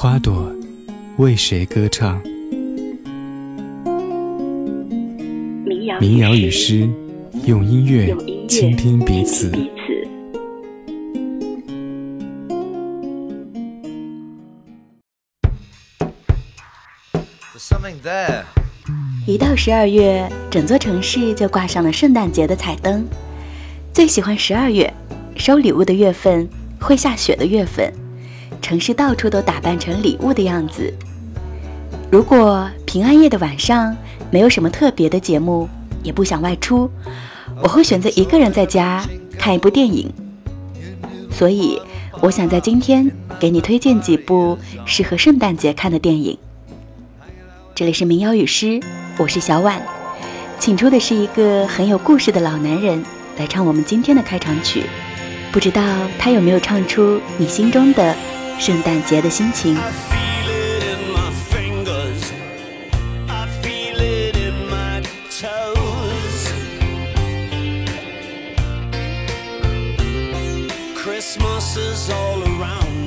花朵为谁歌唱？民谣与诗，用音乐倾听彼此。一到十二月，整座城市就挂上了圣诞节的彩灯。最喜欢十二月，收礼物的月份，会下雪的月份，城市到处都打扮成礼物的样子。如果平安夜的晚上没有什么特别的节目，也不想外出，我会选择一个人在家看一部电影。所以，我想在今天给你推荐几部适合圣诞节看的电影。这里是民谣与诗，我是小婉，请出的是一个很有故事的老男人来唱我们今天的开场曲，不知道他有没有唱出你心中的圣诞节的心情。给你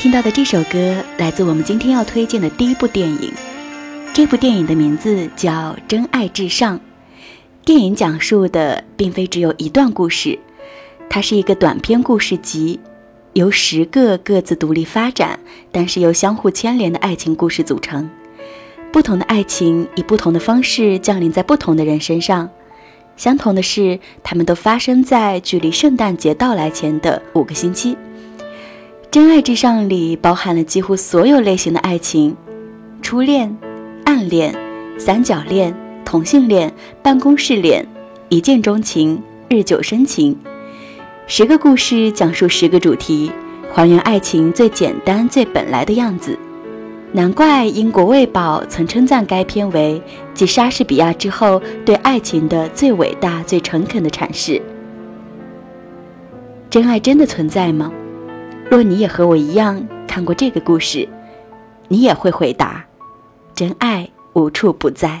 听到的这首歌来自我们今天要推荐的第一部电影，这部电影的名字叫《真爱至上》。电影讲述的并非只有一段故事，它是一个短篇故事集，由十个各自独立发展，但是又相互牵连的爱情故事组成。不同的爱情以不同的方式降临在不同的人身上，相同的是，他们都发生在距离圣诞节到来前的五个星期。《真爱至上》里包含了几乎所有类型的爱情：初恋、暗恋、三角恋。同性恋、办公室恋、一见钟情、日久生情，十个故事讲述十个主题，还原爱情最简单、最本来的样子。难怪英国《卫报》曾称赞该片为继莎士比亚之后对爱情的最伟大、最诚恳的阐释。真爱真的存在吗？若你也和我一样看过这个故事，你也会回答：真爱无处不在。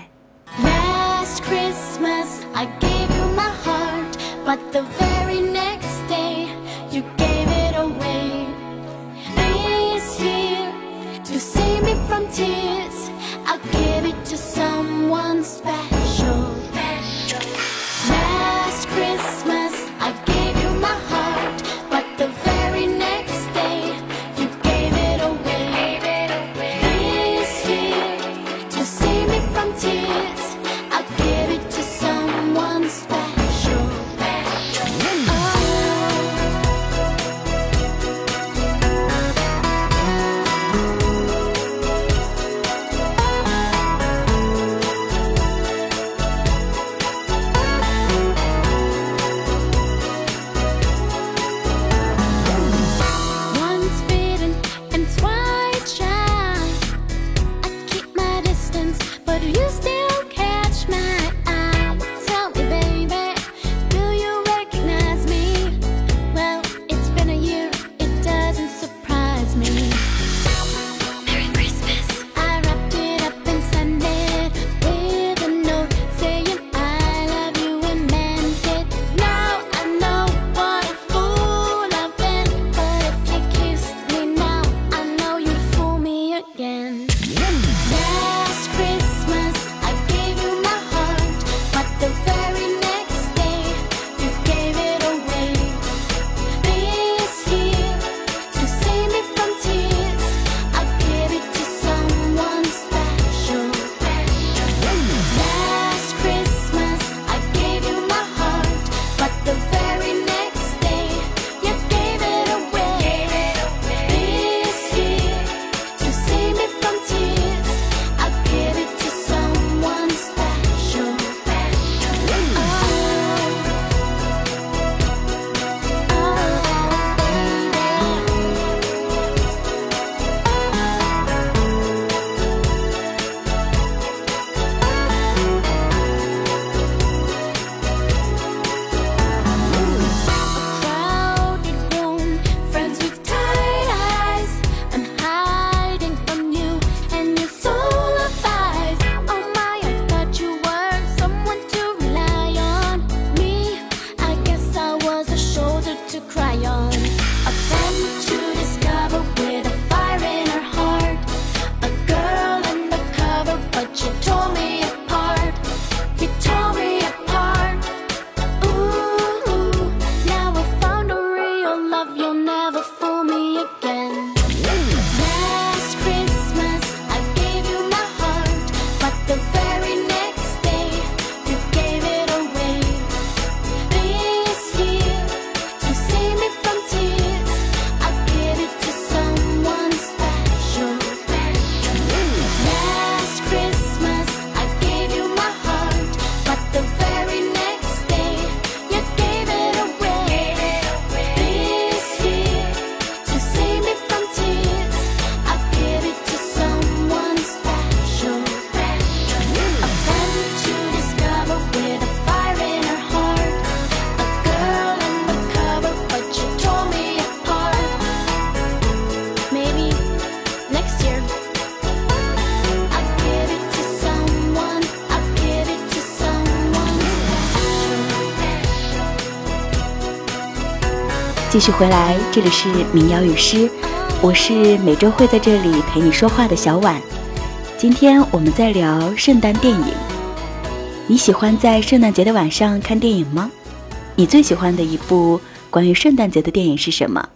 继续回来，这里是民谣与诗，我是每周会在这里陪你说话的小婉。今天我们在聊圣诞电影。你喜欢在圣诞节的晚上看电影吗？你最喜欢的一部关于圣诞节的电影是什么？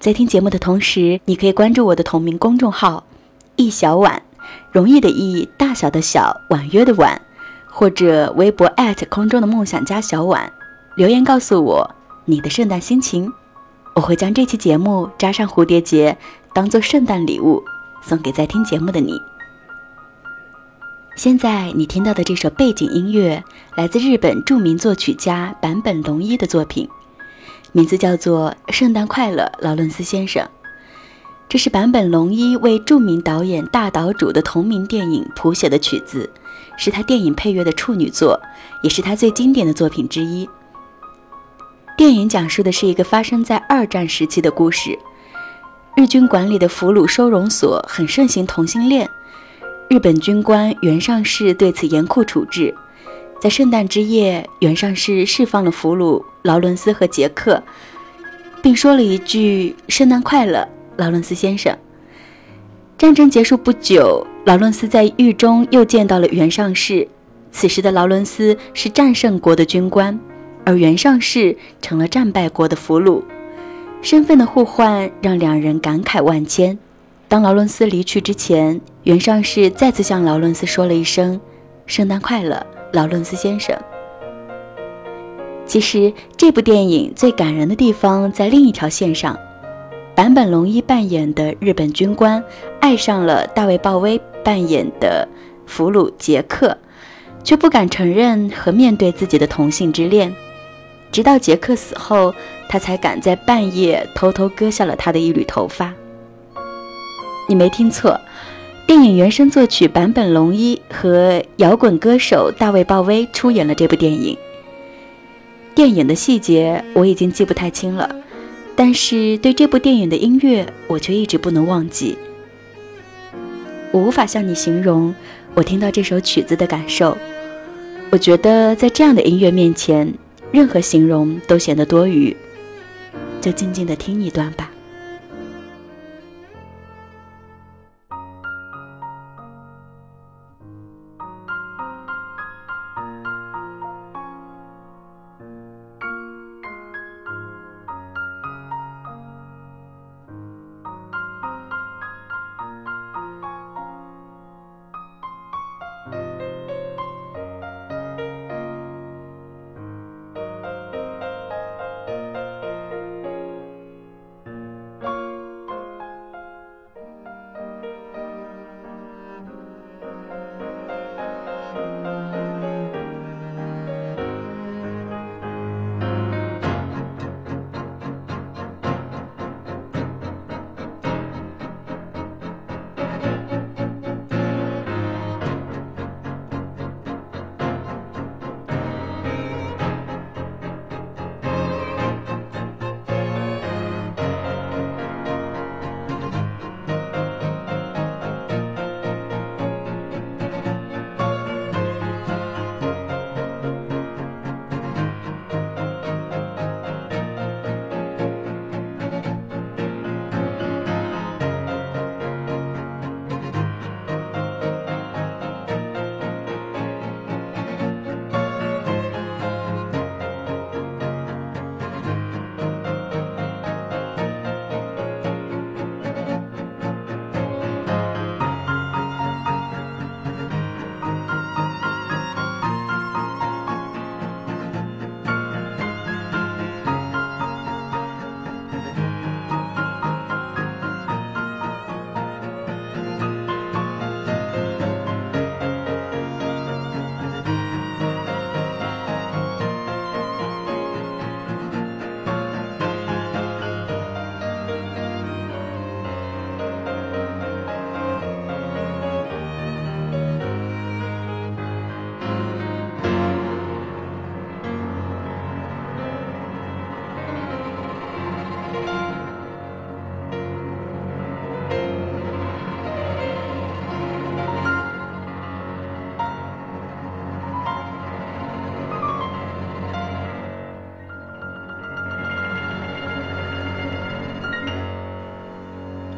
在听节目的同时，你可以关注我的同名公众号“一小碗”，容易的易，大小的小，婉约的婉，或者微博空中的梦想家小婉，留言告诉我你的圣诞心情，我会将这期节目扎上蝴蝶结，当做圣诞礼物送给在听节目的你。现在你听到的这首背景音乐，来自日本著名作曲家坂本龙一的作品，名字叫做《圣诞快乐，劳伦斯先生》。这是坂本龙一为著名导演大岛渚的同名电影谱写的曲子，是他电影配乐的处女作，也是他最经典的作品之一。电影讲述的是一个发生在二战时期的故事，日军管理的俘虏收容所很盛行同性恋。日本军官原上士对此严酷处置，在圣诞之夜，原上士释放了俘虏劳伦斯和杰克，并说了一句“圣诞快乐，劳伦斯先生”。战争结束不久，劳伦斯在狱中又见到了原上士。此时的劳伦斯是战胜国的军官，而袁尚士成了战败国的俘虏，身份的互换让两人感慨万千。当劳伦斯离去之前，袁尚士再次向劳伦斯说了一声：“圣诞快乐，劳伦斯先生。”其实，这部电影最感人的地方在另一条线上。坂本龙一扮演的日本军官爱上了大卫·鲍威扮演的俘虏杰克，却不敢承认和面对自己的同性之恋。直到杰克死后，他才敢在半夜偷偷割下了他的一缕头发。你没听错，电影原声作曲坂本龙一和摇滚歌手大卫鲍威出演了这部电影。电影的细节我已经记不太清了，但是对这部电影的音乐我却一直不能忘记。我无法向你形容我听到这首曲子的感受。我觉得在这样的音乐面前，任何形容都显得多余。就静静的听一段吧。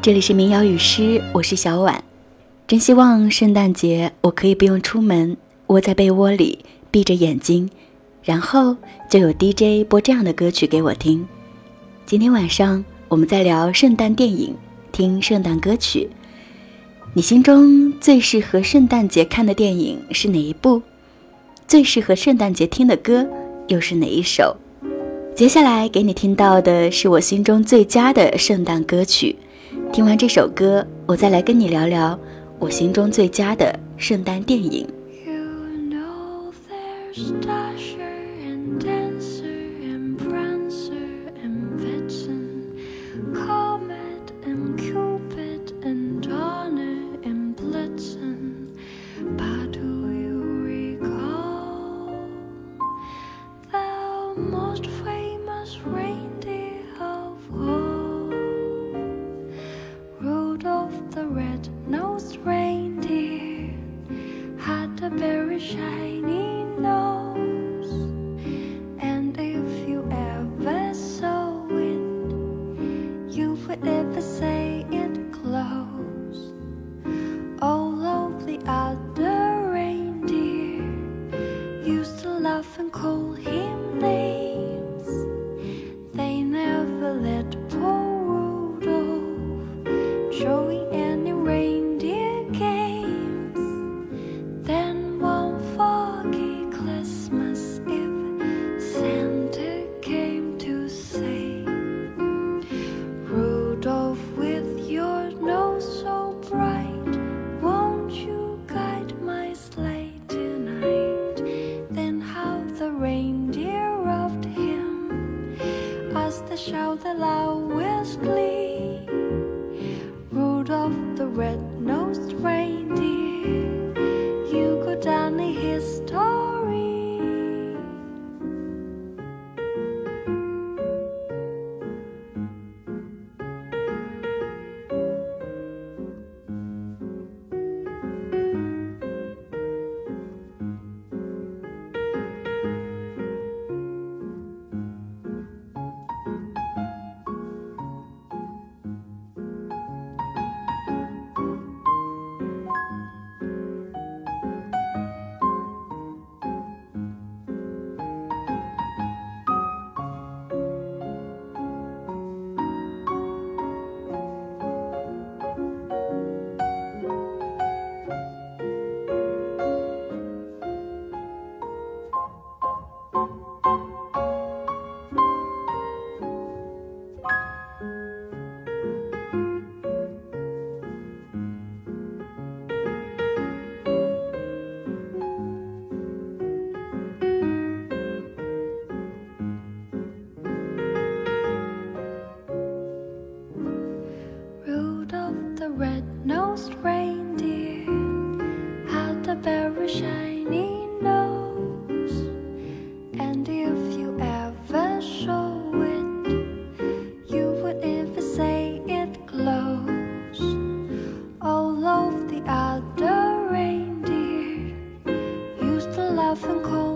这里是民谣与诗，我是小婉。真希望圣诞节我可以不用出门，窝在被窝里，闭着眼睛，然后就有 DJ 播这样的歌曲给我听。今天晚上我们在聊圣诞电影，听圣诞歌曲。你心中最适合圣诞节看的电影是哪一部？最适合圣诞节听的歌又是哪一首？接下来给你听到的是我心中最佳的圣诞歌曲。听完这首歌，我再来跟你聊聊我心中最佳的圣诞电影。shine. shout the loudest. 分空。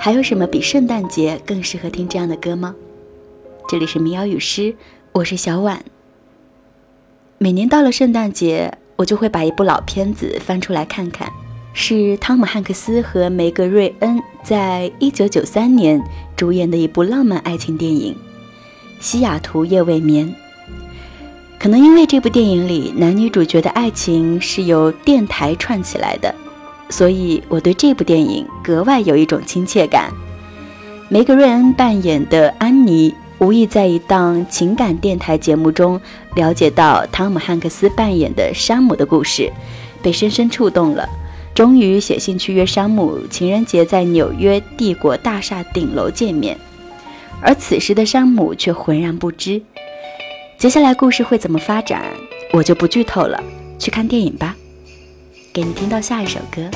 还有什么比圣诞节更适合听这样的歌吗？这里是民谣与诗，我是小婉。每年到了圣诞节，我就会把一部老片子翻出来看看，是汤姆汉克斯和梅格瑞恩在一九九三年主演的一部浪漫爱情电影《西雅图夜未眠》。可能因为这部电影里男女主角的爱情是由电台串起来的。所以我对这部电影格外有一种亲切感。梅格瑞恩扮演的安妮，无意在一档情感电台节目中了解到汤姆汉克斯扮演的山姆的故事，被深深触动了。终于写信去约山姆情人节在纽约帝国大厦顶楼见面，而此时的山姆却浑然不知。接下来故事会怎么发展，我就不剧透了，去看电影吧。给你听到下一首歌。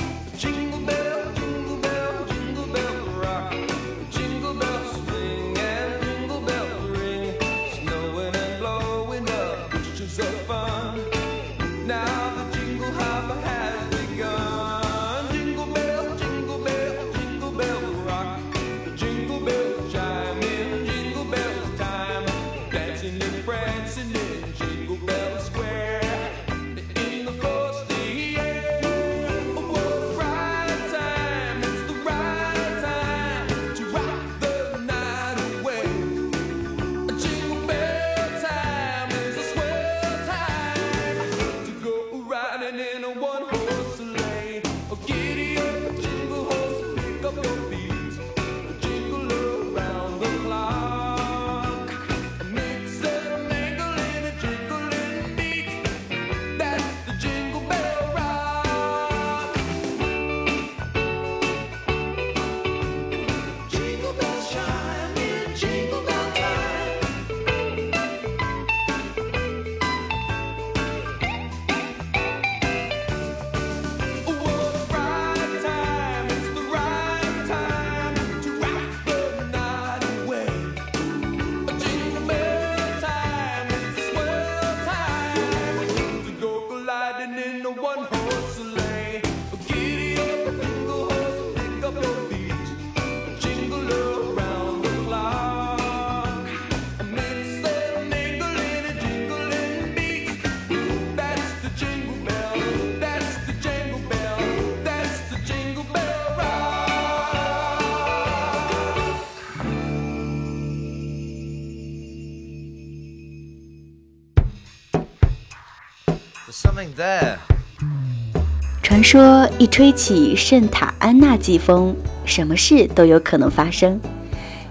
说一吹起圣塔安娜季风，什么事都有可能发生。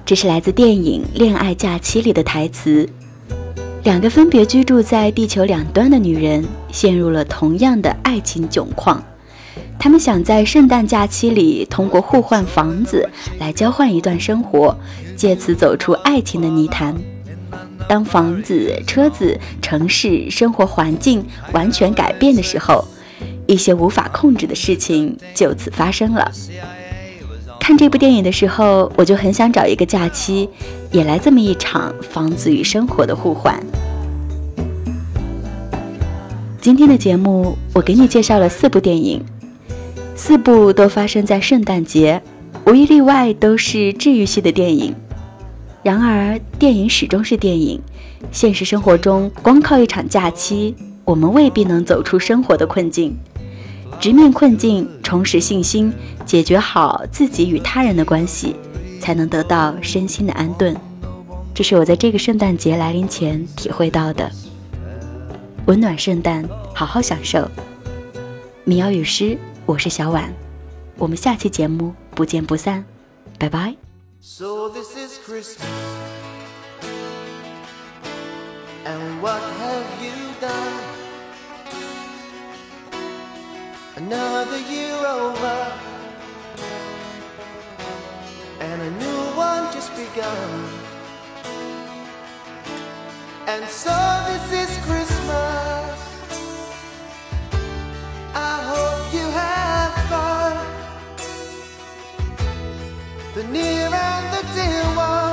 这是来自电影《恋爱假期》里的台词。两个分别居住在地球两端的女人陷入了同样的爱情窘况。她们想在圣诞假期里通过互换房子来交换一段生活，借此走出爱情的泥潭。当房子、车子、城市生活环境完全改变的时候，一些无法控制的事情就此发生了。看这部电影的时候，我就很想找一个假期，也来这么一场房子与生活的互换。今天的节目，我给你介绍了四部电影，四部都发生在圣诞节，无一例外都是治愈系的电影。然而，电影始终是电影。现实生活中，光靠一场假期，我们未必能走出生活的困境。直面困境，重拾信心，解决好自己与他人的关系，才能得到身心的安顿。这是我在这个圣诞节来临前体会到的。温暖圣诞，好好享受。民谣与诗，我是小婉。我们下期节目不见不散，拜拜。So this is Christmas. And what have you done? Another year over. And a new one just begun. And so this is Christmas. I hope you have fun. The near And the dear Christmas.